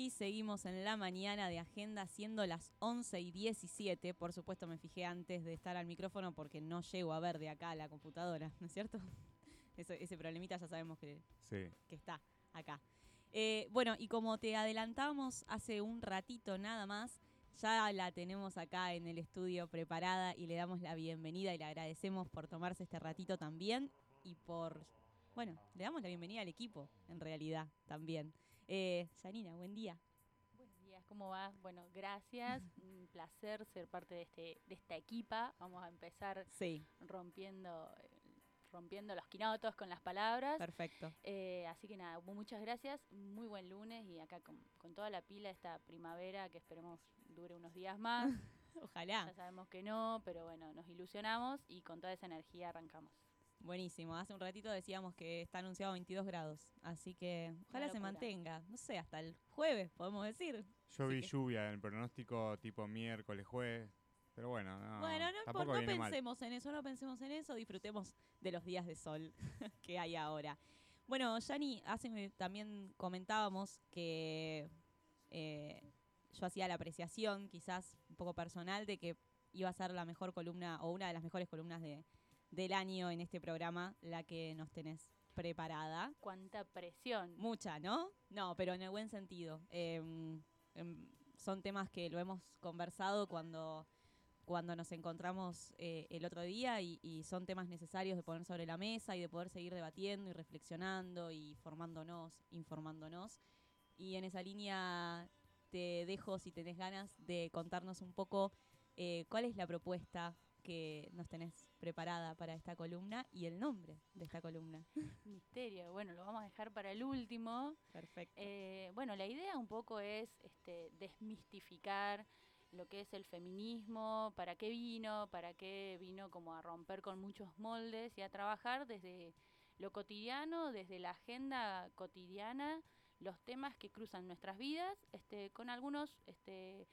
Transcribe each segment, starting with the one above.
Y seguimos en la mañana de agenda siendo las 11 y 17. Por supuesto me fijé antes de estar al micrófono porque no llego a ver de acá la computadora, ¿no es cierto? ese problemita ya sabemos que, que está acá. Eh, bueno, y como te adelantamos hace un ratito nada más, ya la tenemos acá en el estudio preparada y le damos la bienvenida y le agradecemos por tomarse este ratito también y por, bueno, le damos la bienvenida al equipo en realidad también. Eh, Janina, buen día. Buenos días, ¿cómo va? Bueno, gracias, un placer ser parte de, este, de esta equipa. Vamos a empezar rompiendo rompiendo los quinotos con las palabras. Perfecto. Eh, así que nada, muchas gracias, muy buen lunes y acá con, toda la pila esta primavera que esperemos dure unos días más. Ojalá. Ya sabemos que no, pero bueno, nos ilusionamos y con toda esa energía arrancamos. Buenísimo. Hace un ratito decíamos que está anunciado 22 grados, así que ojalá se mantenga. No sé, hasta el jueves podemos decir. Yo vi lluvia en el pronóstico tipo miércoles, jueves. Pero bueno, no, bueno, no, pensemos en eso, no pensemos en eso, disfrutemos de los días de sol que hay ahora. Bueno, Yani, hace también comentábamos que eh, yo hacía la apreciación, quizás un poco personal, de que iba a ser la mejor columna o una de las mejores columnas de, del año en este programa, la que nos tenés preparada. Cuánta presión. Mucha, ¿no? No, pero en el buen sentido. Em, em, son temas que lo hemos conversado cuando cuando nos encontramos eh, el otro día y, son temas necesarios de poner sobre la mesa y de poder seguir debatiendo y reflexionando y formándonos, informándonos. Y en esa línea te dejo, si tenés ganas, de contarnos un poco eh, cuál es la propuesta que nos tenés preparada para esta columna y el nombre de esta columna. Misterio, bueno, lo vamos a dejar para el último. Perfecto. Eh, bueno, la idea un poco es este, desmistificar lo que es el feminismo, para qué vino, para qué vino como a romper con muchos moldes y a trabajar desde lo cotidiano, desde la agenda cotidiana, los temas que cruzan nuestras vidas, este, con algunos este,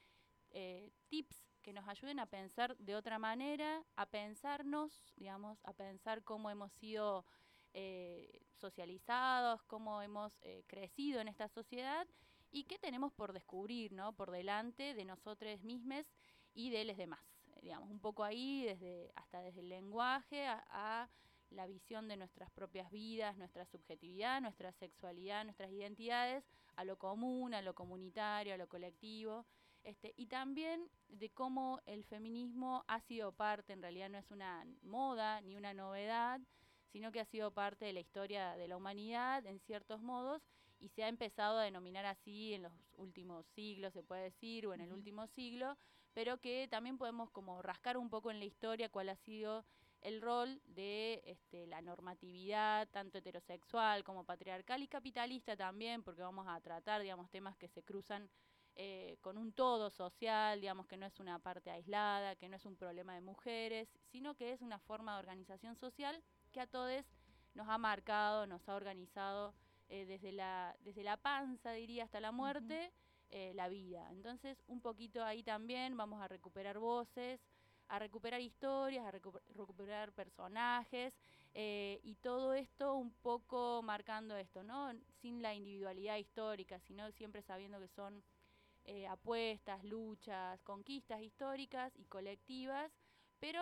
eh, tips que nos ayuden a pensar de otra manera, a pensarnos, digamos, a pensar cómo hemos sido eh, socializados, cómo hemos eh, crecido en esta sociedad y qué tenemos por descubrir, ¿no? Por delante de nosotros mismos y de los demás. Digamos, un poco ahí, desde, hasta desde el lenguaje a, la visión de nuestras propias vidas, nuestra subjetividad, nuestra sexualidad, nuestras identidades, a lo común, a lo comunitario, a lo colectivo, este, y también de cómo el feminismo ha sido parte, en realidad no es una moda ni una novedad, sino que ha sido parte de la historia de la humanidad en ciertos modos y se ha empezado a denominar así en los últimos siglos, se puede decir, o en el último siglo, pero que también podemos como rascar un poco en la historia cuál ha sido el rol de este, la normatividad, tanto heterosexual como patriarcal y capitalista también, porque vamos a tratar, digamos, temas que se cruzan eh, con un todo social, digamos que no es una parte aislada, que no es un problema de mujeres, sino que es una forma de organización social que a todos nos ha marcado, nos ha organizado eh, desde, la, desde la panza, diría, hasta la muerte, eh, la vida. Entonces, un poquito ahí también vamos a recuperar voces, a recuperar historias, a recuperar personajes eh, y todo esto un poco marcando esto, ¿no? Sin la individualidad histórica, sino siempre sabiendo que son apuestas, luchas, conquistas históricas y colectivas, pero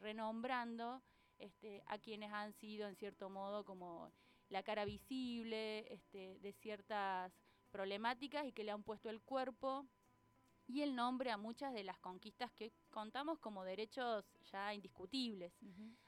renombrando este, a quienes han sido en cierto modo como la cara visible este, de ciertas problemáticas y que le han puesto el cuerpo y el nombre a muchas de las conquistas que contamos como derechos ya indiscutibles.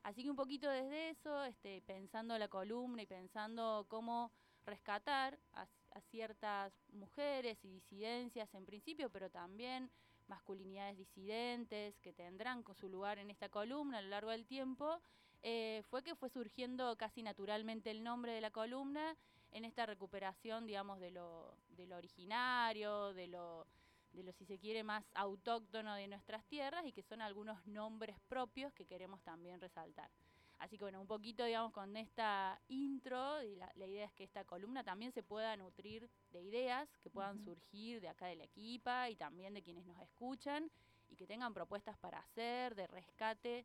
Así que un poquito desde eso, este, pensando la columna y pensando cómo rescatar a, ciertas mujeres y disidencias en principio, pero también masculinidades disidentes que tendrán con su lugar en esta columna a lo largo del tiempo, eh, fue que fue surgiendo casi naturalmente el nombre de la columna en esta recuperación, digamos, de lo, de lo originario, de lo, de lo, si se quiere, más autóctono de nuestras tierras y que son algunos nombres propios que queremos también resaltar. Así que bueno, un poquito, digamos, con esta intro, y la, idea es que esta columna también se pueda nutrir de ideas que puedan surgir de acá de la equipa y también de quienes nos escuchan y que tengan propuestas para hacer, de rescate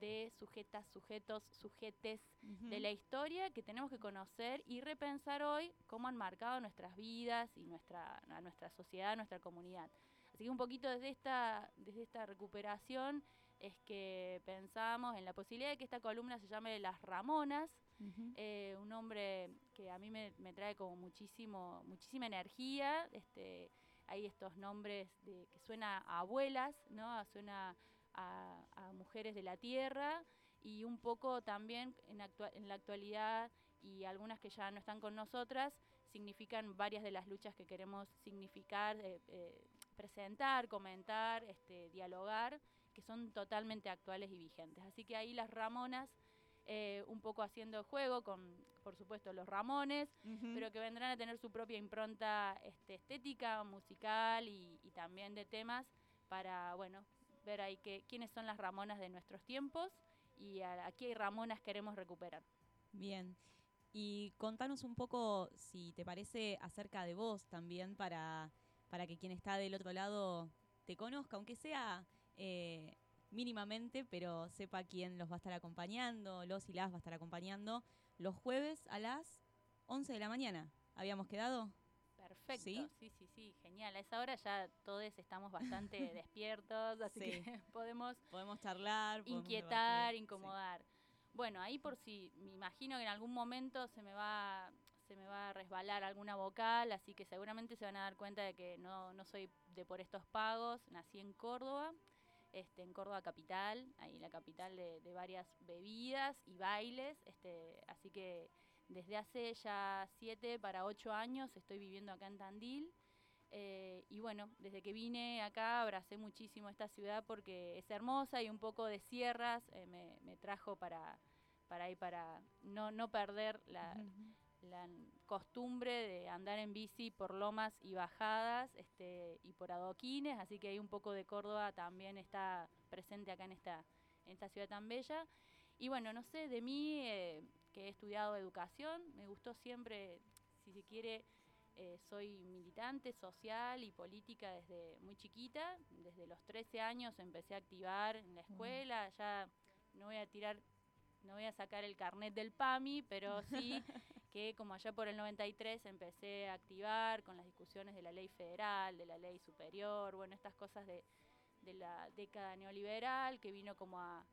de sujetas, sujetos, sujetes de la historia que tenemos que conocer y repensar hoy cómo han marcado nuestras vidas y nuestra, nuestra sociedad, nuestra comunidad. Así que un poquito desde esta, desde esta recuperación es que pensamos en la posibilidad de que esta columna se llame Las Ramonas, eh, un nombre que a mí me, trae como muchísimo, muchísima energía. Este, hay estos nombres de, que suena a abuelas, ¿no? Suena a, mujeres de la tierra y un poco también en, en la actualidad y algunas que ya no están con nosotras significan varias de las luchas que queremos significar, eh, eh, presentar, comentar, este, dialogar, que son totalmente actuales y vigentes. Así que ahí las Ramonas, eh, un poco haciendo juego con, por supuesto, los Ramones, pero que vendrán a tener su propia impronta este, estética, musical y, también de temas para, bueno, ver ahí que, quiénes son las Ramonas de nuestros tiempos y a, a qué Ramonas queremos recuperar. Bien. Y contanos un poco, si te parece, acerca de vos también para para que quien está del otro lado te conozca, aunque sea eh, mínimamente, pero sepa quién los va a estar acompañando, los y las va a estar acompañando los jueves a las 11 de la mañana. ¿Habíamos quedado? Perfecto, ¿Sí? sí, sí, genial. A esa hora ya todos estamos bastante despiertos, así que podemos, podemos charlar, inquietar, incomodar. Bueno, ahí por si me imagino que en algún momento se me va se me va a resbalar alguna vocal, así que seguramente se van a dar cuenta de que no, no soy de por estos pagos. Nací en Córdoba, este, en Córdoba capital, ahí la capital de, varias bebidas y bailes, este, así que desde hace ya siete para ocho años estoy viviendo acá en Tandil. Eh, y bueno, desde que vine acá abracé muchísimo esta ciudad porque es hermosa y un poco de sierras eh, me, trajo para, para, para no, no perder la, la costumbre de andar en bici por lomas y bajadas este, y por adoquines, así que hay un poco de Córdoba también está presente acá en esta, en esta ciudad tan bella. Y bueno, no sé, de mí eh, que he estudiado educación, me gustó siempre, si se quiere, eh, soy militante social y política desde muy chiquita, desde los 13 años empecé a activar en la escuela, ya no voy a tirar no voy a sacar el carnet del PAMI, pero sí que como allá por el 93 empecé a activar con las discusiones de la ley federal, de la ley superior, bueno, estas cosas de, la década neoliberal que vino como a,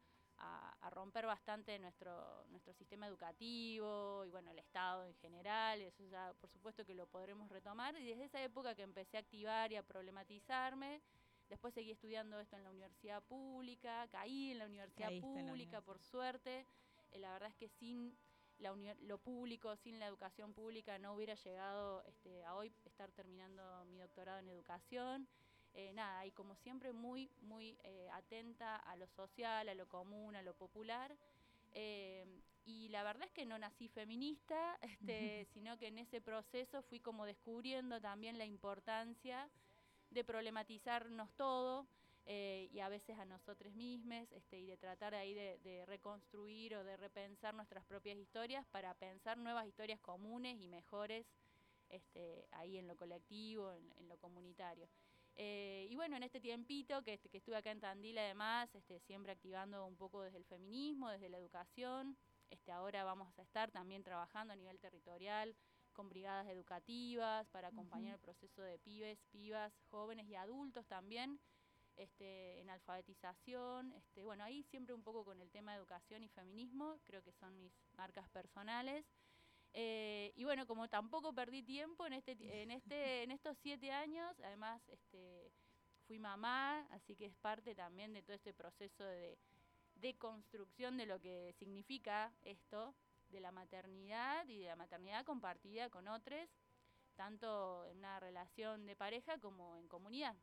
romper bastante nuestro, nuestro sistema educativo y bueno, el Estado en general, eso ya por supuesto que lo podremos retomar. Y desde esa época que empecé a activar y a problematizarme, después seguí estudiando esto en la universidad pública, caí en la universidad pública por suerte, eh, la verdad es que sin lo público, sin la educación pública, no hubiera llegado este, a hoy estar terminando mi doctorado en educación. Eh, nada, y como siempre muy, muy eh, atenta a lo social, a lo común, a lo popular. Eh, y la verdad es que no nací feminista, este, sino que en ese proceso fui como descubriendo también la importancia de problematizarnos todo, eh, y a veces a nosotros mismos este, y de tratar ahí de, reconstruir o de repensar nuestras propias historias para pensar nuevas historias comunes y mejores este, ahí en lo colectivo, en, lo comunitario. Eh, y bueno, en este tiempito que, que, estuve acá en Tandil además, este, siempre activando un poco desde el feminismo, desde la educación, este, ahora vamos a estar también trabajando a nivel territorial con brigadas educativas para acompañar el proceso de pibes, pibas, jóvenes y adultos también este, en alfabetización, este, bueno, ahí siempre un poco con el tema de educación y feminismo, creo que son mis marcas personales. Eh, y bueno, como tampoco perdí tiempo en este, en este, en estos siete años, además este, fui mamá, así que es parte también de todo este proceso de, de construcción de lo que significa esto, de la maternidad y de la maternidad compartida con otros, tanto en una relación de pareja como en comunidad.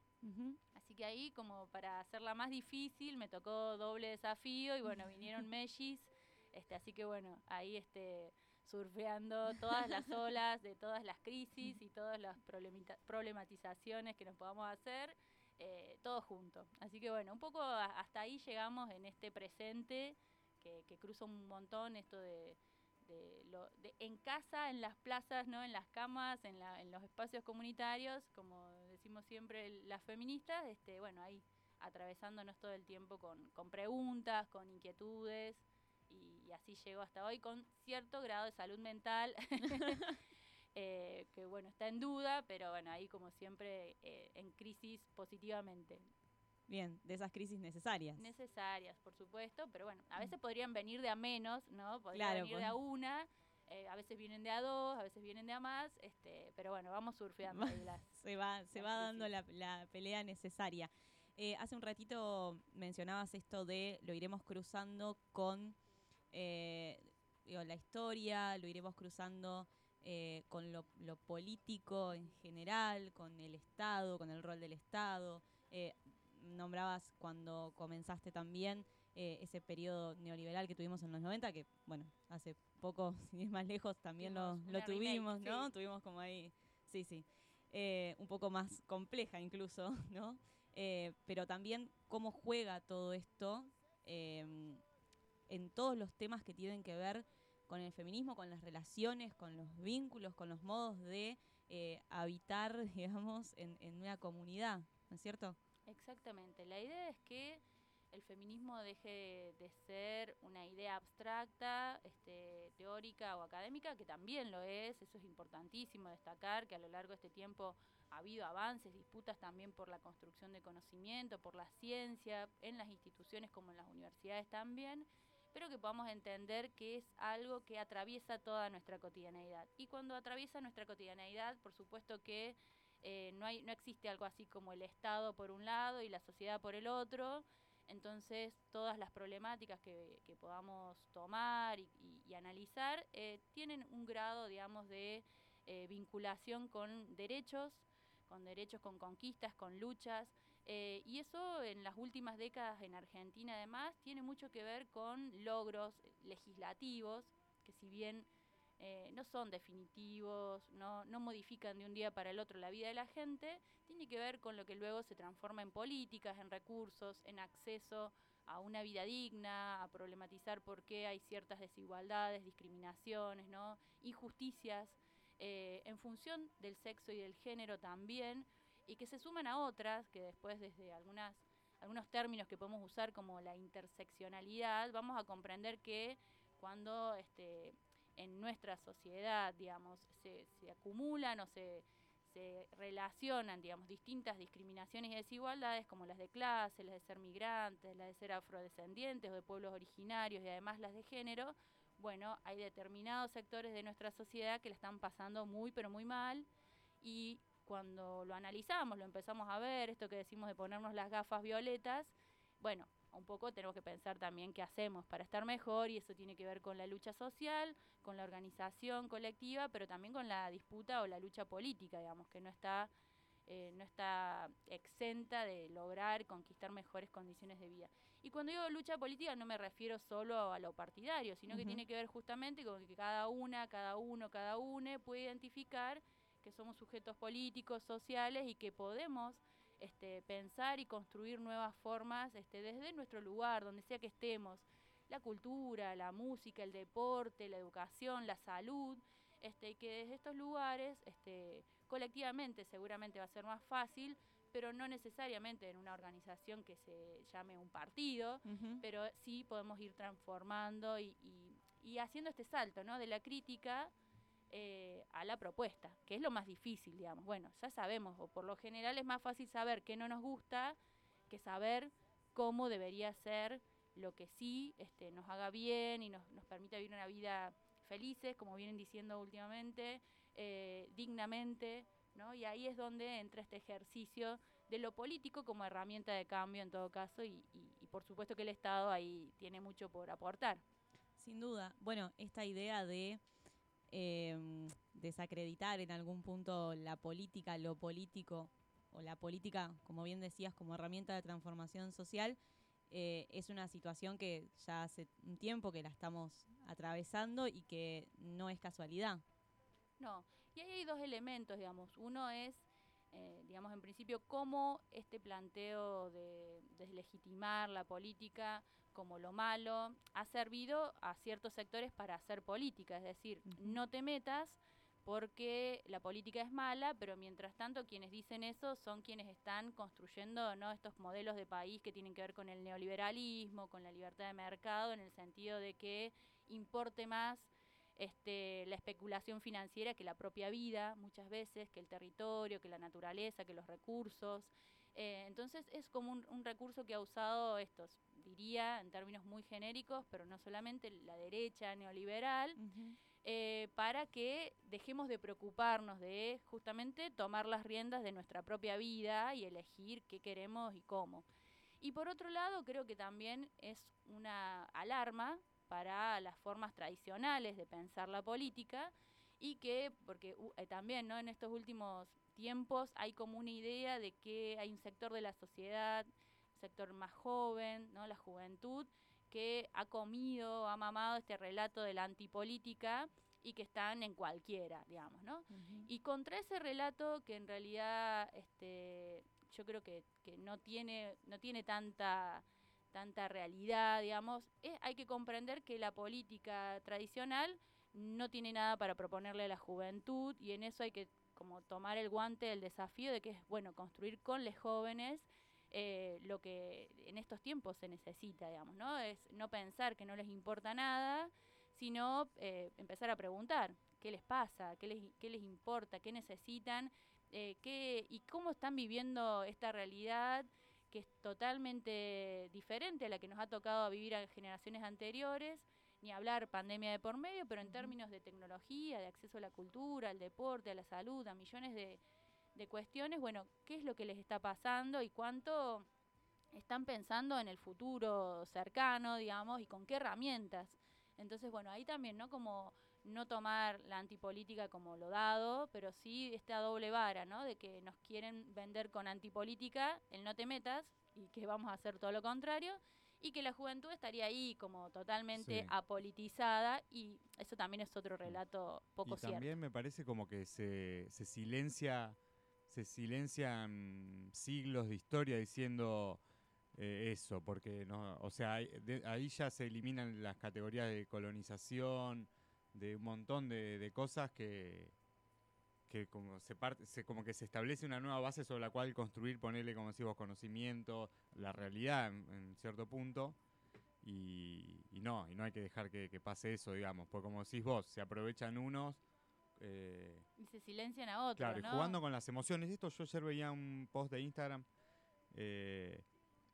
Así que ahí, como para hacerla más difícil, me tocó doble desafío y bueno, vinieron Mellis, este, así que bueno, ahí este, surfeando todas las olas de todas las crisis y todas las problematizaciones que nos podamos hacer, eh, todo junto. Así que bueno, un poco hasta ahí llegamos en este presente que, que cruza un montón esto de de, en casa, en las plazas, ¿no? en las camas, en, los espacios comunitarios, como decimos siempre las feministas, este, bueno, ahí atravesándonos todo el tiempo con, con preguntas, con inquietudes, y, así llegó hasta hoy con cierto grado de salud mental. Eh, que bueno, está en duda, pero bueno, ahí como siempre eh, en crisis positivamente. Bien, de esas crisis necesarias. Necesarias, por supuesto, pero bueno, a veces podrían venir de a menos, ¿no? Podrían venir de a pues. una, eh, a veces vienen de a dos, a veces vienen de a más, este, pero bueno, vamos surfeando. se va, se va dando la, la, pelea necesaria. hace un ratito mencionabas esto de lo iremos cruzando con la historia, lo iremos cruzando eh, con lo, político en general, con el Estado, con el rol del Estado. Eh, nombrabas cuando comenzaste también eh, ese periodo neoliberal que tuvimos en los 90, que bueno, hace poco, sin ir más lejos, también lo, tuvimos, ¿no? Tuvimos como ahí, sí, sí, un poco más compleja incluso, ¿no? pero también cómo juega todo esto en todos los temas que tienen que ver con el feminismo, con las relaciones, con los vínculos, con los modos de eh, habitar, digamos, en, una comunidad, ¿no es cierto? Exactamente. La idea es que el feminismo deje de ser una idea abstracta, este, teórica o académica, que también lo es, eso es importantísimo destacar, que a lo largo de este tiempo ha habido avances, disputas también por la construcción de conocimiento, por la ciencia, en las instituciones como en las universidades también, pero que podamos entender que es algo que atraviesa toda nuestra cotidianeidad. Y cuando atraviesa nuestra cotidianeidad, por supuesto que eh, no, no existe algo así como el Estado por un lado y la sociedad por el otro. Entonces, todas las problemáticas que, podamos tomar y, analizar eh, tienen un grado, digamos, de eh, vinculación con derechos, con derechos, con conquistas, con luchas. Eh, y eso en las últimas décadas en Argentina además tiene mucho que ver con logros legislativos, que si bien eh, no son definitivos, no, modifican de un día para el otro la vida de la gente, tiene que ver con lo que luego se transforma en políticas, en recursos, en acceso a una vida digna, a problematizar por qué hay ciertas desigualdades, discriminaciones, injusticias, eh, en función del sexo y del género también, y que se suman a otras, que después desde algunas, algunos términos que podemos usar como la interseccionalidad, vamos a comprender que cuando este, en nuestra sociedad, digamos, se, acumulan o se, se relacionan, digamos, distintas discriminaciones y desigualdades como las de clase, las de ser migrantes, las de ser afrodescendientes o de pueblos originarios y además las de género, bueno, hay determinados sectores de nuestra sociedad que la están pasando muy, pero muy mal y cuando lo analizamos, lo empezamos a ver, esto que decimos de ponernos las gafas violetas, bueno, un poco tenemos que pensar también qué hacemos para estar mejor y eso tiene que ver con la lucha social, con la organización colectiva, pero también con la disputa o la lucha política, digamos, que no está, eh, no está exenta de lograr conquistar mejores condiciones de vida. Y cuando digo lucha política no me refiero solo a lo partidario, sino que tiene que ver justamente con que cada una, cada uno, cada une puede identificar que somos sujetos políticos, sociales y que podemos este, pensar y construir nuevas formas este, desde nuestro lugar, donde sea que estemos. La cultura, la música, el deporte, la educación, la salud, este, que desde estos lugares, este, colectivamente seguramente va a ser más fácil, pero no necesariamente en una organización que se llame un partido, pero sí podemos ir transformando y, y, haciendo este salto ¿no? de la crítica eh, a la propuesta, que es lo más difícil, digamos. Bueno, ya sabemos, o por lo general es más fácil saber qué no nos gusta que saber cómo debería ser lo que sí este, nos haga bien y nos, nos permita vivir una vida felices, como vienen diciendo últimamente, eh, dignamente, ¿no? Y ahí es donde entra este ejercicio de lo político como herramienta de cambio en todo caso y, y por supuesto que el Estado ahí tiene mucho por aportar. Sin duda. Bueno, esta idea de eh, desacreditar en algún punto la política, lo político, o la política, como bien decías, como herramienta de transformación social, eh, es una situación que ya hace un tiempo que la estamos atravesando y que no es casualidad. No, y ahí hay dos elementos, digamos. Uno es, eh, digamos, en principio, cómo este planteo de deslegitimar la política como lo malo, ha servido a ciertos sectores para hacer política, es decir, no te metas, porque la política es mala, pero mientras tanto quienes dicen eso son quienes están construyendo ¿no? estos modelos de país que tienen que ver con el neoliberalismo, con la libertad de mercado, en el sentido de que importe más este, la especulación financiera que la propia vida, muchas veces, que el territorio, que la naturaleza, que los recursos. Eh, entonces es como un, recurso que ha usado estos, diría en términos muy genéricos, pero no solamente la derecha neoliberal, eh, para que dejemos de preocuparnos de justamente tomar las riendas de nuestra propia vida y elegir qué queremos y cómo. Y por otro lado, creo que también es una alarma para las formas tradicionales de pensar la política y que, porque eh, también ¿no? en estos últimos tiempos hay como una idea de que hay un sector de la sociedad, sector más joven, ¿no? la juventud, que ha comido, ha mamado este relato de la antipolítica y que están en cualquiera, digamos, ¿no? Y contra ese relato que en realidad este, yo creo que, que no tiene, no tiene tanta tanta realidad, digamos, hay que comprender que la política tradicional no tiene nada para proponerle a la juventud y en eso hay que como tomar el guante del desafío de que es bueno construir con los jóvenes eh, lo que en estos tiempos se necesita, digamos, ¿no? Es no pensar que no les importa nada, sino eh, empezar a preguntar qué les pasa, qué les, qué les importa, qué necesitan, eh, qué, y cómo están viviendo esta realidad que es totalmente diferente a la que nos ha tocado vivir a generaciones anteriores, ni hablar pandemia de por medio, pero en términos de tecnología, de acceso a la cultura, al deporte, a la salud, a millones de, cuestiones, bueno, ¿qué es lo que les está pasando y cuánto están pensando en el futuro cercano, digamos, y con qué herramientas? Entonces, bueno, ahí también, ¿no? Como no tomar la antipolítica como lo dado, pero sí esta doble vara, ¿no? De que nos quieren vender con antipolítica el no te metas y que vamos a hacer todo lo contrario y que la juventud estaría ahí como totalmente apolitizada y eso también es otro relato poco y También me parece como que se, se silencia se silencian siglos de historia diciendo eh, eso, porque no, o sea, ahí ya se eliminan las categorías de colonización, de un montón de, cosas que, que como se parte, se, como que se establece una nueva base sobre la cual construir, ponerle, como decimos, conocimiento, la realidad en, cierto punto. Y, no, y no hay que dejar que, pase eso, digamos, porque como decís vos, se aprovechan unos. Eh, y se silencian a otros. Claro, y jugando con las emociones. Esto yo ayer veía un post de Instagram. Eh,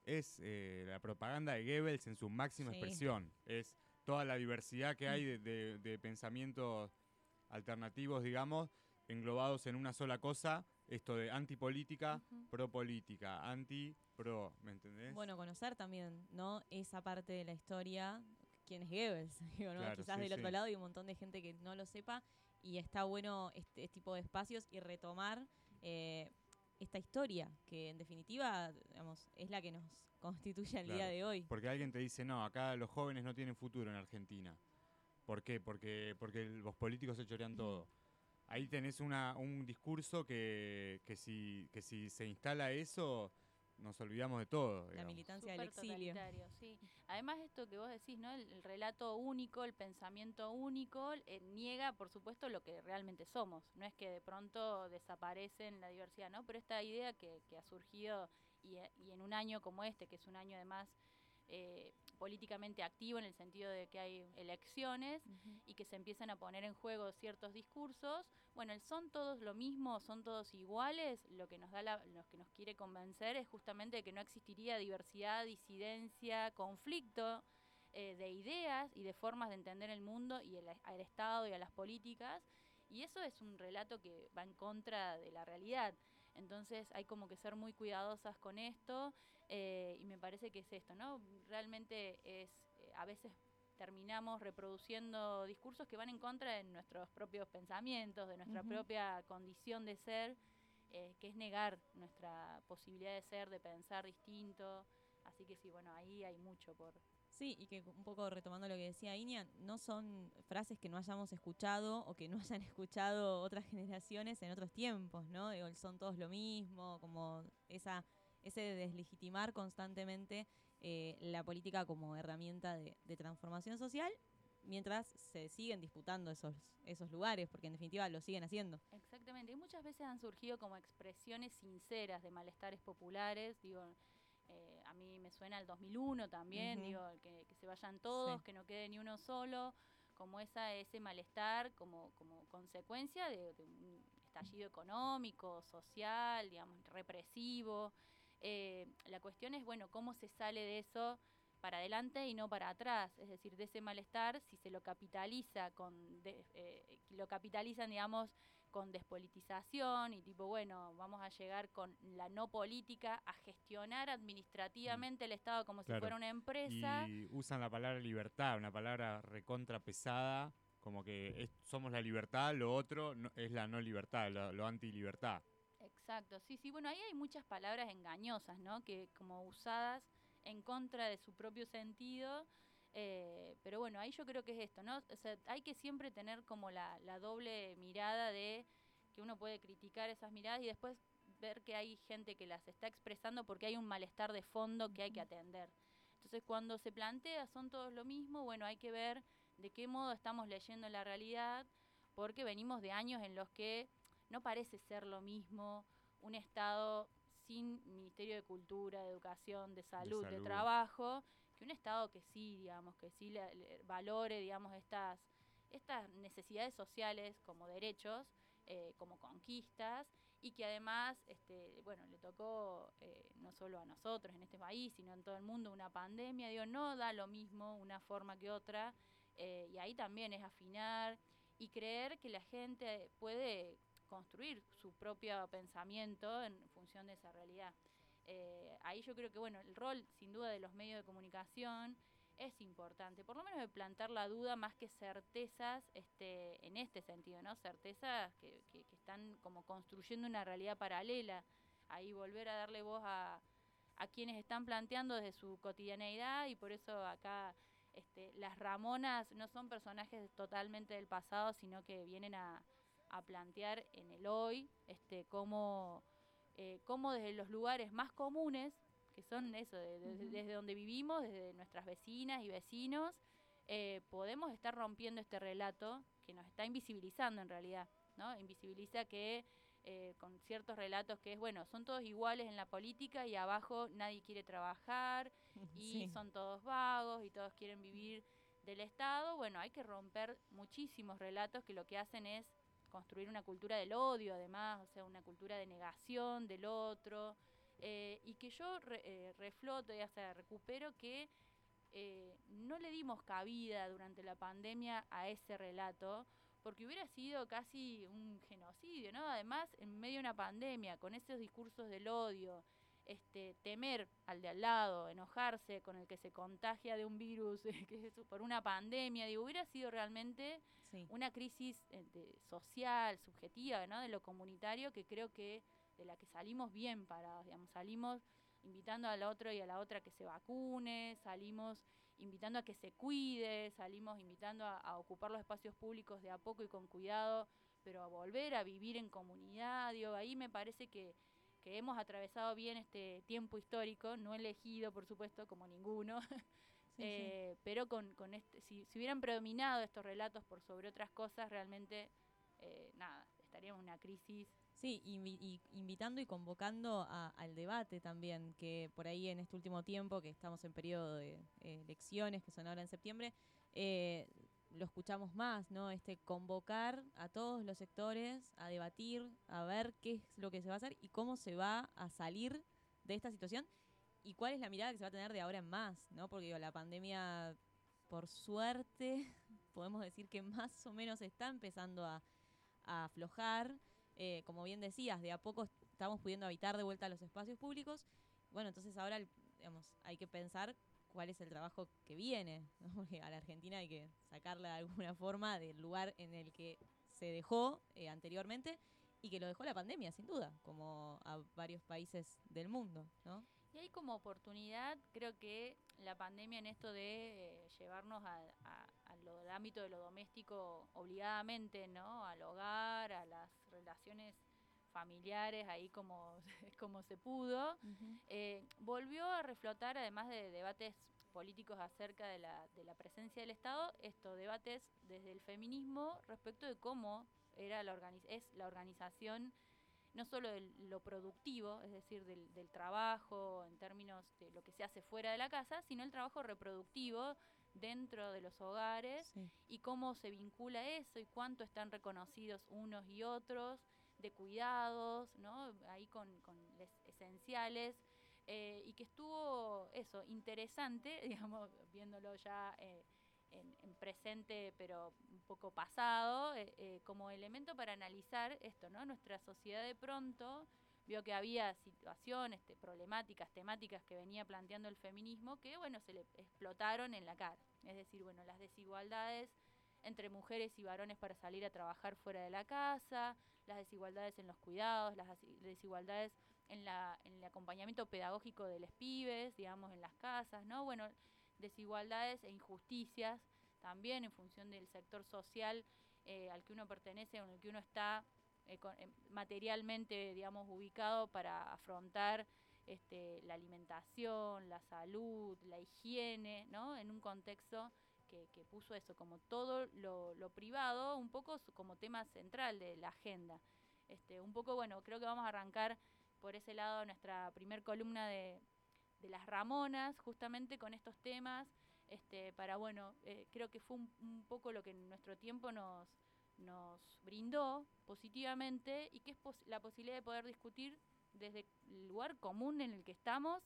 es eh, la propaganda de Goebbels en su máxima expresión. Es toda la diversidad que hay mm. de, pensamientos alternativos, digamos, englobados en una sola cosa, esto de antipolítica, pro-política, anti-pro, ¿me entendés? Bueno, conocer también, ¿no? Esa parte de la historia, quién es Goebbels, quizás del otro lado hay un montón de gente que no lo sepa y está bueno este, este tipo de espacios y retomar eh, esta historia, que en definitiva, digamos, es la que nos constituye el día de hoy. Porque alguien te dice, no, acá los jóvenes no tienen futuro en Argentina. ¿Por qué? Porque, porque los políticos se chorean todo. Ahí tenés una, un discurso que, que, si, que si se instala eso, nos olvidamos de todo. La militancia del exilio. Sí. Además, esto que vos decís, ¿no? El, relato único, el pensamiento único, eh, niega, por supuesto, lo que realmente somos. No es que de pronto desaparece en la diversidad, ¿no? Pero esta idea que, que ha surgido y, y, en un año como este, que es un año además eh, políticamente activo en el sentido de que hay elecciones y que se empiezan a poner en juego ciertos discursos. Bueno, son todos lo mismo, son todos iguales. Lo que nos da lo que nos quiere convencer es justamente que no existiría diversidad, disidencia, conflicto eh, de ideas y de formas de entender el mundo y el, al Estado y a las políticas. Y eso es un relato que va en contra de la realidad. Entonces hay como que ser muy cuidadosas con esto eh, y me parece que es esto, ¿no? Realmente es, eh, a veces terminamos reproduciendo discursos que van en contra de nuestros propios pensamientos, de nuestra propia condición de ser, eh, que es negar nuestra posibilidad de ser, de pensar distinto. Así que sí, bueno, ahí hay mucho por... Sí, y que un poco retomando lo que decía Inia, no son frases que no hayamos escuchado o que no hayan escuchado otras generaciones en otros tiempos, ¿no? son todos lo mismo, como esa ese de deslegitimar constantemente eh, la política como herramienta de, transformación social, mientras se siguen disputando esos, esos lugares, porque en definitiva lo siguen haciendo. Exactamente, y muchas veces han surgido como expresiones sinceras de malestares populares, digo, eh, a mí me suena el 2001 también, Ujú. digo, que, que se vayan todos, Sí. que no quede ni uno solo, como esa, ese malestar como, como consecuencia de, de un estallido económico, social, digamos, represivo. Eh, la cuestión es, bueno, cómo se sale de eso para adelante y no para atrás, es decir, de ese malestar, si se lo capitaliza con, de- eh, lo capitalizan, digamos, con despolitización y tipo, bueno, vamos a llegar con la no política a gestionar administrativamente el Estado como si Claro. fuera una empresa. Y usan la palabra libertad, una palabra recontra pesada, como que es- somos la libertad, lo otro no- es la no libertad, lo, lo anti-libertad. Exacto, sí, sí, bueno, ahí hay muchas palabras engañosas, ¿no? Que como usadas en contra de su propio sentido, eh, pero bueno, ahí yo creo que es esto, ¿no? O sea, hay que siempre tener como la, la doble mirada de que uno puede criticar esas miradas y después ver que hay gente que las está expresando porque hay un malestar de fondo que hay que atender. Entonces, cuando se plantea son todos lo mismo, bueno, hay que ver de qué modo estamos leyendo la realidad, porque venimos de años en los que no parece ser lo mismo un Estado sin Ministerio de Cultura, de Educación, de Salud, de, salud. Trabajo, que un Estado que sí, digamos, que sí le- le valore, digamos, estas, estas necesidades sociales como derechos, eh, como conquistas, y que además, este, bueno, le tocó eh, no solo a nosotros en este país, sino en todo el mundo una pandemia, digo, no da lo mismo una forma que otra, eh, y ahí también es afinar y creer que la gente puede construir su propio pensamiento en función de esa realidad. Eh, ahí yo creo que, bueno, el rol sin duda de los medios de comunicación es importante, por lo menos de plantar la duda más que certezas este, en este sentido, ¿no? Certezas que, que- que están como construyendo una realidad paralela. Ahí volver a darle voz a, a quienes están planteando desde su cotidianeidad y por eso acá este, las Ramonas no son personajes totalmente del pasado, sino que vienen a, a plantear en el hoy este, cómo, eh, cómo desde los lugares más comunes, que son eso, de- de- desde donde vivimos, desde nuestras vecinas y vecinos, eh, podemos estar rompiendo este relato que nos está invisibilizando en realidad, ¿no? Invisibiliza que eh, con ciertos relatos que es, bueno, son todos iguales en la política y abajo nadie quiere trabajar, y Sí. son todos vagos y todos quieren vivir del Estado, bueno, hay que romper muchísimos relatos que lo que hacen es construir una cultura del odio, además, o sea, una cultura de negación del otro, eh, y que yo eh, refloto, y hasta recupero que eh, no le dimos cabida durante la pandemia a ese relato, porque hubiera sido casi un genocidio, ¿no? Además, en medio de una pandemia, con esos discursos del odio, este, temer al de al lado, enojarse con el que se contagia de un virus que es por una pandemia, digo, hubiera sido realmente Sí. una crisis eh, de- social, subjetiva, ¿no? De lo comunitario que creo que de la que salimos bien parados, digamos, salimos invitando al otro y a la otra que se vacune, salimos invitando a que se cuide, salimos invitando a, a ocupar los espacios públicos de a poco y con cuidado, pero a volver a vivir en comunidad, digo, ahí me parece que, que hemos atravesado bien este tiempo histórico, no elegido, por supuesto, como ninguno, Sí, sí. eh, pero con, con este, si, si hubieran predominado estos relatos por sobre otras cosas, realmente, eh, nada, estaríamos en una crisis. Sí, invi- y invitando y convocando a- al debate también, que por ahí en este último tiempo, que estamos en periodo de eh, elecciones, que son ahora en septiembre, eh, lo escuchamos más, ¿no? Este convocar a todos los sectores a debatir, a ver qué es lo que se va a hacer y cómo se va a salir de esta situación y cuál es la mirada que se va a tener de ahora en más, ¿no? Porque digo, la pandemia, por suerte, podemos decir que más o menos está empezando a, aflojar. Eh, como bien decías, de a poco estamos pudiendo habitar de vuelta los espacios públicos. Bueno, entonces ahora digamos, hay que pensar cuál es el trabajo que viene, ¿no? a la Argentina hay que sacarla de alguna forma del lugar en el que se dejó eh, anteriormente y que lo dejó la pandemia, sin duda, como a varios países del mundo, ¿no? Y hay como oportunidad, creo que la pandemia en esto de eh, llevarnos a lo- al ámbito de lo doméstico obligadamente, ¿no? Al hogar, a las relaciones familiares, ahí como, como se pudo. Eh, volvió a reflotar, además de debates políticos acerca de la, de la presencia del Estado, estos debates desde el feminismo respecto de cómo era la es la organización no solo de lo productivo, es decir, del, del, trabajo en términos de lo que se hace fuera de la casa, sino el trabajo reproductivo dentro de los hogares y cómo se vincula eso y cuánto están reconocidos unos y otros de cuidados, ¿no? Ahí con, con esenciales. Eh, y que estuvo eso, interesante, digamos, viéndolo ya eh, en, presente pero un poco pasado, eh, como elemento para analizar esto, ¿no? Nuestra sociedad de pronto vio que había situaciones, problemáticas, temáticas que venía planteando el feminismo que, bueno, se le explotaron en la cara. Es decir, bueno, las desigualdades entre mujeres y varones para salir a trabajar fuera de la casa, las desigualdades en los cuidados, las desigualdades en, la, en el acompañamiento pedagógico de los pibes, digamos, en las casas, ¿no? Bueno, desigualdades e injusticias también en función del sector social eh, al que uno pertenece en el que uno está eh, eh, materialmente, digamos, ubicado para afrontar este, la alimentación, la salud, la higiene, ¿no? En un contexto que, puso eso como todo lo, lo, privado, un poco como tema central de la agenda. Este, un poco, bueno, creo que vamos a arrancar por ese lado nuestra primer columna de, de las Ramonas, justamente con estos temas, este, para, bueno, eh, creo que fue un, poco lo que en nuestro tiempo nos, nos brindó positivamente y que es la posibilidad de poder discutir desde el lugar común en el que estamos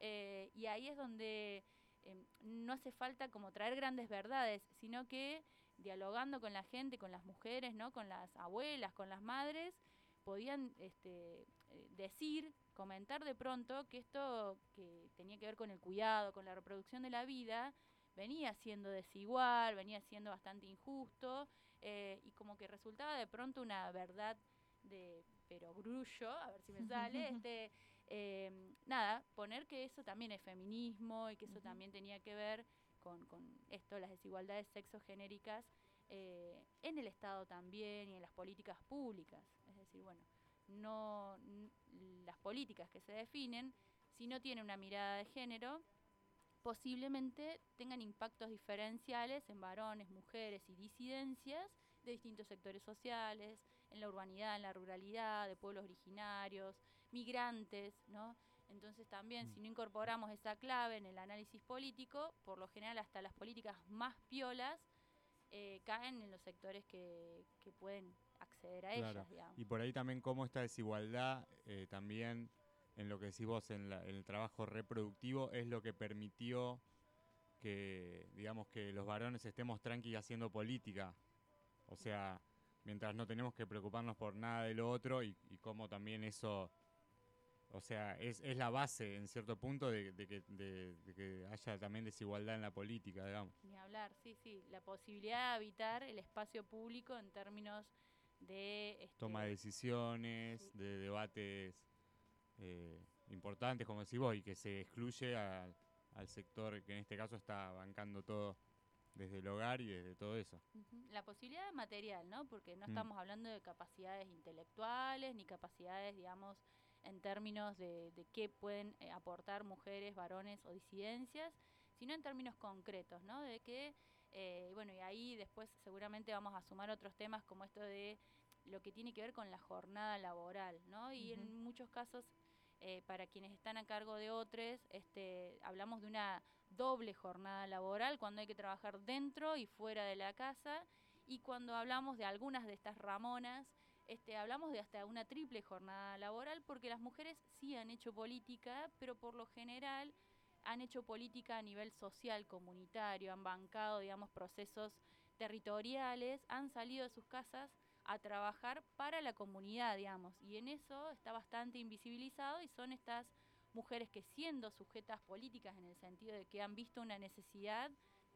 eh, y ahí es donde em, no hace falta como traer grandes verdades, sino que dialogando con la gente, con las mujeres, ¿no? con las abuelas, con las madres, podían este, eh, decir, comentar de pronto que esto que tenía que ver con el cuidado, con la reproducción de la vida, venía siendo desigual, venía siendo bastante injusto eh, y como que resultaba de pronto una verdad de pero grullo, a ver si me sale, este, em, nada, poner que eso también es feminismo y que eso también tenía que ver con, con esto, las desigualdades sexogenéricas eh, en el Estado también y en las políticas públicas. Es decir, bueno, no las políticas que se definen, si no tienen una mirada de género, posiblemente tengan impactos diferenciales en varones, mujeres y disidencias de distintos sectores sociales, en la urbanidad, en la ruralidad, de pueblos originarios, migrantes, ¿no? Entonces también si no incorporamos esa clave en el análisis político, por lo general hasta las políticas más piolas eh, caen en los sectores que, que pueden acceder a ellas, digamos. Y por ahí también cómo esta desigualdad eh, también en lo que decís vos, en, el trabajo reproductivo, es lo que permitió que, digamos, que los varones estemos tranquilos haciendo política. O sea, mientras no tenemos que preocuparnos por nada de lo otro y, cómo también eso, o sea, es, es la base en cierto punto de, que, de, que haya también desigualdad en la política, digamos. Ni hablar, sí, sí, la posibilidad de habitar el espacio público en términos de... Este, Toma de decisiones, de debates eh, importantes, como decís vos, y que se excluye al sector que en este caso está bancando todo desde el hogar y desde todo eso. La posibilidad material, ¿no? Porque no mm. estamos hablando de capacidades intelectuales ni capacidades, digamos, en términos de, de qué pueden eh, aportar mujeres, varones o disidencias, sino en términos concretos, ¿no? De que, eh, bueno, y ahí después seguramente vamos a sumar otros temas como esto de lo que tiene que ver con la jornada laboral, ¿no? Y en muchos casos eh, para quienes están a cargo de otros, este, hablamos de una doble jornada laboral cuando hay que trabajar dentro y fuera de la casa y cuando hablamos de algunas de estas ramonas, este, hablamos de hasta una triple jornada laboral porque las mujeres sí han hecho política, pero por lo general han hecho política a nivel social, comunitario, han bancado, digamos, procesos territoriales, han salido de sus casas a trabajar para la comunidad, digamos, y en eso está bastante invisibilizado y son estas mujeres que siendo sujetas políticas en el sentido de que han visto una necesidad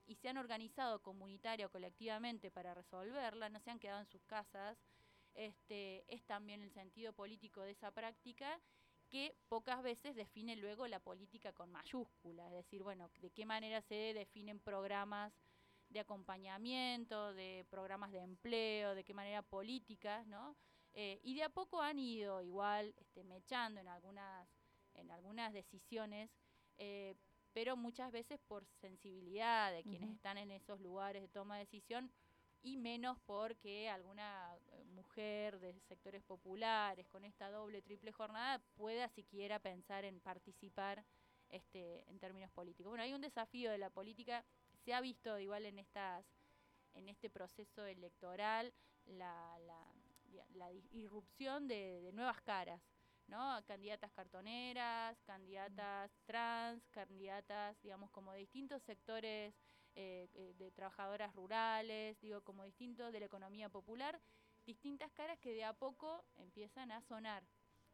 y se han organizado comunitaria o colectivamente para resolverla, no se han quedado en sus casas, este, es también el sentido político de esa práctica que pocas veces define luego la política con mayúscula, es decir, bueno, de qué manera se definen programas de acompañamiento, de programas de empleo, de qué manera políticas, ¿no? Eh, y de a poco han ido igual este, mechando en algunas, en algunas decisiones, eh, pero muchas veces por sensibilidad de quienes están en esos lugares de toma de decisión y menos porque alguna mujer de sectores populares con esta doble, triple jornada pueda siquiera pensar en participar este, en términos políticos. Bueno, hay un desafío de la política, se ha visto igual en estas en este proceso electoral la, la, irrupción de, nuevas caras, ¿no? Candidatas cartoneras, candidatas trans, candidatas, digamos, como de distintos sectores eh, eh, de trabajadoras rurales, digo, como distintos de la economía popular, distintas caras que de a poco empiezan a sonar.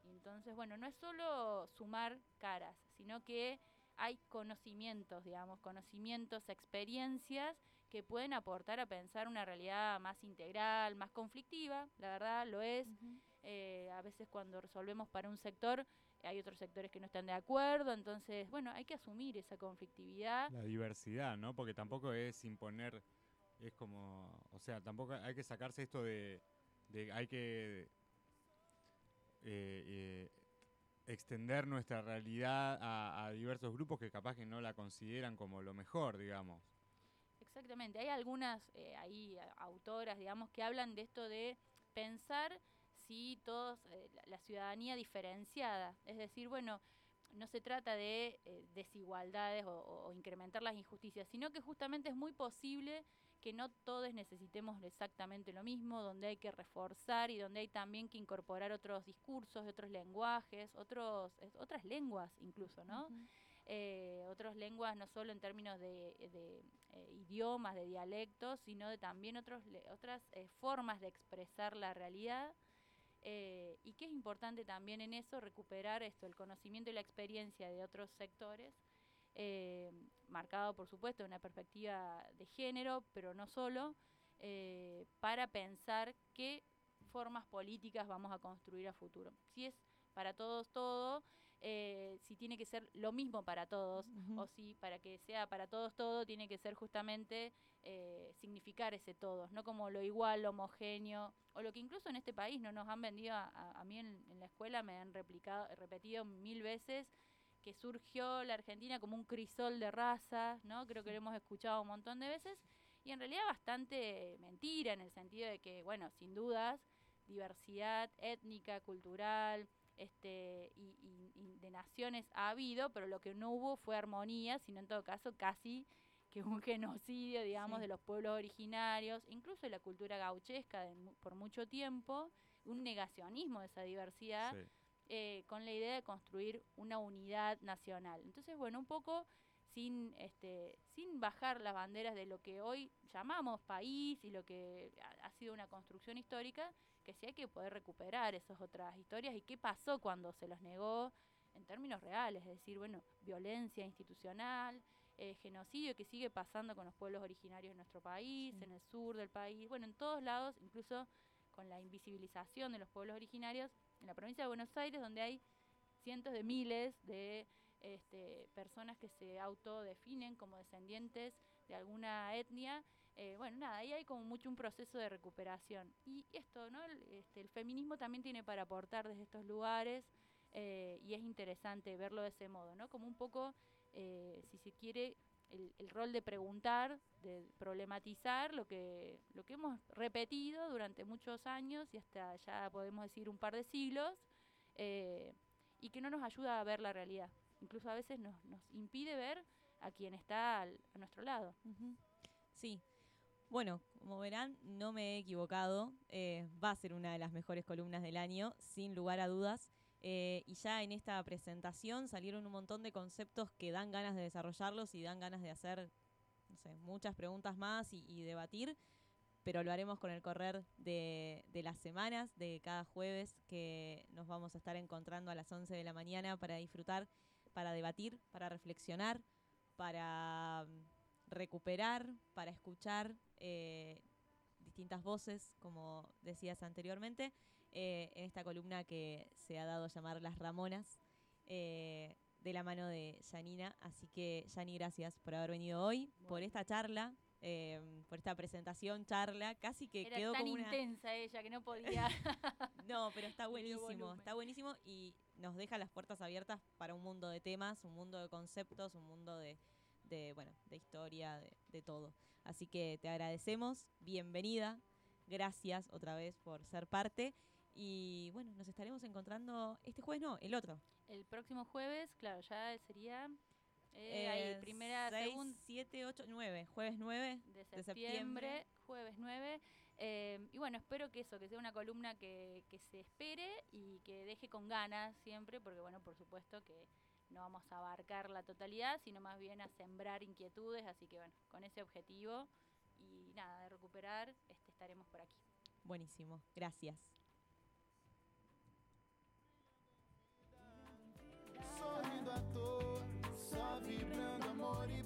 Y entonces, bueno, no es solo sumar caras, sino que hay conocimientos, digamos, conocimientos, experiencias que pueden aportar a pensar una realidad más integral, más conflictiva, la verdad lo es. Eh, a veces cuando resolvemos para un sector, hay otros sectores que no están de acuerdo, entonces, bueno, hay que asumir esa conflictividad. La diversidad, ¿no? Porque tampoco es imponer, es como, o sea, tampoco hay que sacarse esto de, hay que eh, eh, extender nuestra realidad a, diversos grupos que capaz que no la consideran como lo mejor, digamos. Exactamente, hay algunas eh, ahí autoras, digamos, que hablan de esto de pensar si todos, eh, la, ciudadanía diferenciada, es decir, bueno, no se trata de desigualdades o, incrementar las injusticias, sino que justamente es muy posible que no todos necesitemos exactamente lo mismo, donde hay que reforzar y donde hay también que incorporar otros discursos, otros lenguajes, otros, otras lenguas incluso, ¿no? otras lenguas no solo en términos de, idiomas, de dialectos, sino de también otros, otras formas de expresar la realidad eh, y que es importante también en eso recuperar esto, el conocimiento y la experiencia de otros sectores, eh, marcado por supuesto en una perspectiva de género, pero no solo, eh, para pensar qué formas políticas vamos a construir a futuro. Si es para todos todo, eh, si tiene que ser lo mismo para todos o si para que sea para todos todo tiene que ser justamente significar ese todos, no como lo igual, lo homogéneo o lo que incluso en este país no nos han vendido a, mí en, la escuela me han replicado, repetido mil veces que surgió la Argentina como un crisol de razas, ¿no? Creo que lo hemos escuchado un montón de veces. Y en realidad bastante mentira en el sentido de que, bueno, sin dudas, diversidad étnica, cultural, este, y, de naciones ha habido, pero lo que no hubo fue armonía, sino en todo caso casi que un genocidio, digamos, de los pueblos originarios, incluso de la cultura gauchesca por mucho tiempo, un negacionismo de esa diversidad, eh, con la idea de construir una unidad nacional. Entonces, bueno, un poco sin, este, sin bajar las banderas de lo que hoy llamamos país y lo que ha sido una construcción histórica, que sí hay que poder recuperar esas otras historias y qué pasó cuando se los negó en términos reales, es decir, bueno, violencia institucional, eh, genocidio que sigue pasando con los pueblos originarios de nuestro país, en el sur del país, bueno, en todos lados, incluso con la invisibilización de los pueblos originarios, en la provincia de Buenos Aires, donde hay cientos de miles de este, personas que se autodefinen como descendientes de alguna etnia eh, bueno, nada, ahí hay como mucho un proceso de recuperación. Y esto, ¿no? El, este, el feminismo también tiene para aportar desde estos lugares eh, y es interesante verlo de ese modo, ¿no? Como un poco, eh, si se quiere, el, rol de preguntar, de problematizar lo que, lo que hemos repetido durante muchos años y hasta ya podemos decir un par de siglos, y que no nos ayuda a ver la realidad. Incluso a veces nos, nos impide ver a quien está a nuestro lado. Sí, bueno, como verán, no me he equivocado. Eh, va a ser una de las mejores columnas del año, sin lugar a dudas. Eh, y ya en esta presentación salieron un montón de conceptos que dan ganas de desarrollarlos y dan ganas de hacer muchas preguntas más y, debatir, pero lo haremos con el correr de, las semanas, de cada jueves que nos vamos a estar encontrando a las 11 de la mañana para disfrutar, para debatir, para reflexionar, para recuperar, para escuchar eh, distintas voces, como decías anteriormente, eh, en esta columna que se ha dado a llamar Las Ramonas, eh, de la mano de Janina. Así que, Yani, gracias por haber venido hoy, por esta charla eh, por esta presentación, charla. Casi que Era quedó tan como una... intensa ella que no podía. No, pero está buenísimo, está buenísimo y nos deja las puertas abiertas para un mundo de temas, un mundo de conceptos, un mundo de, de bueno, de historia, de, de todo. Así que te agradecemos, bienvenida, gracias otra vez por ser parte y bueno, nos estaremos encontrando este jueves, no, el otro. El próximo jueves, claro, ya sería eh, ahí, Eh, primera, segunda siete, ocho, nueve, jueves 9. de septiembre. septiembre, jueves 9. eh, y bueno, espero que eso, que sea una columna que, que se espere y que deje con ganas siempre, porque bueno, por supuesto que no vamos a abarcar la totalidad, sino más bien a sembrar inquietudes, así que bueno, con ese objetivo y nada, de recuperar, este, estaremos por aquí. Buenísimo, gracias. sorrindo à toa, só vibrando amor e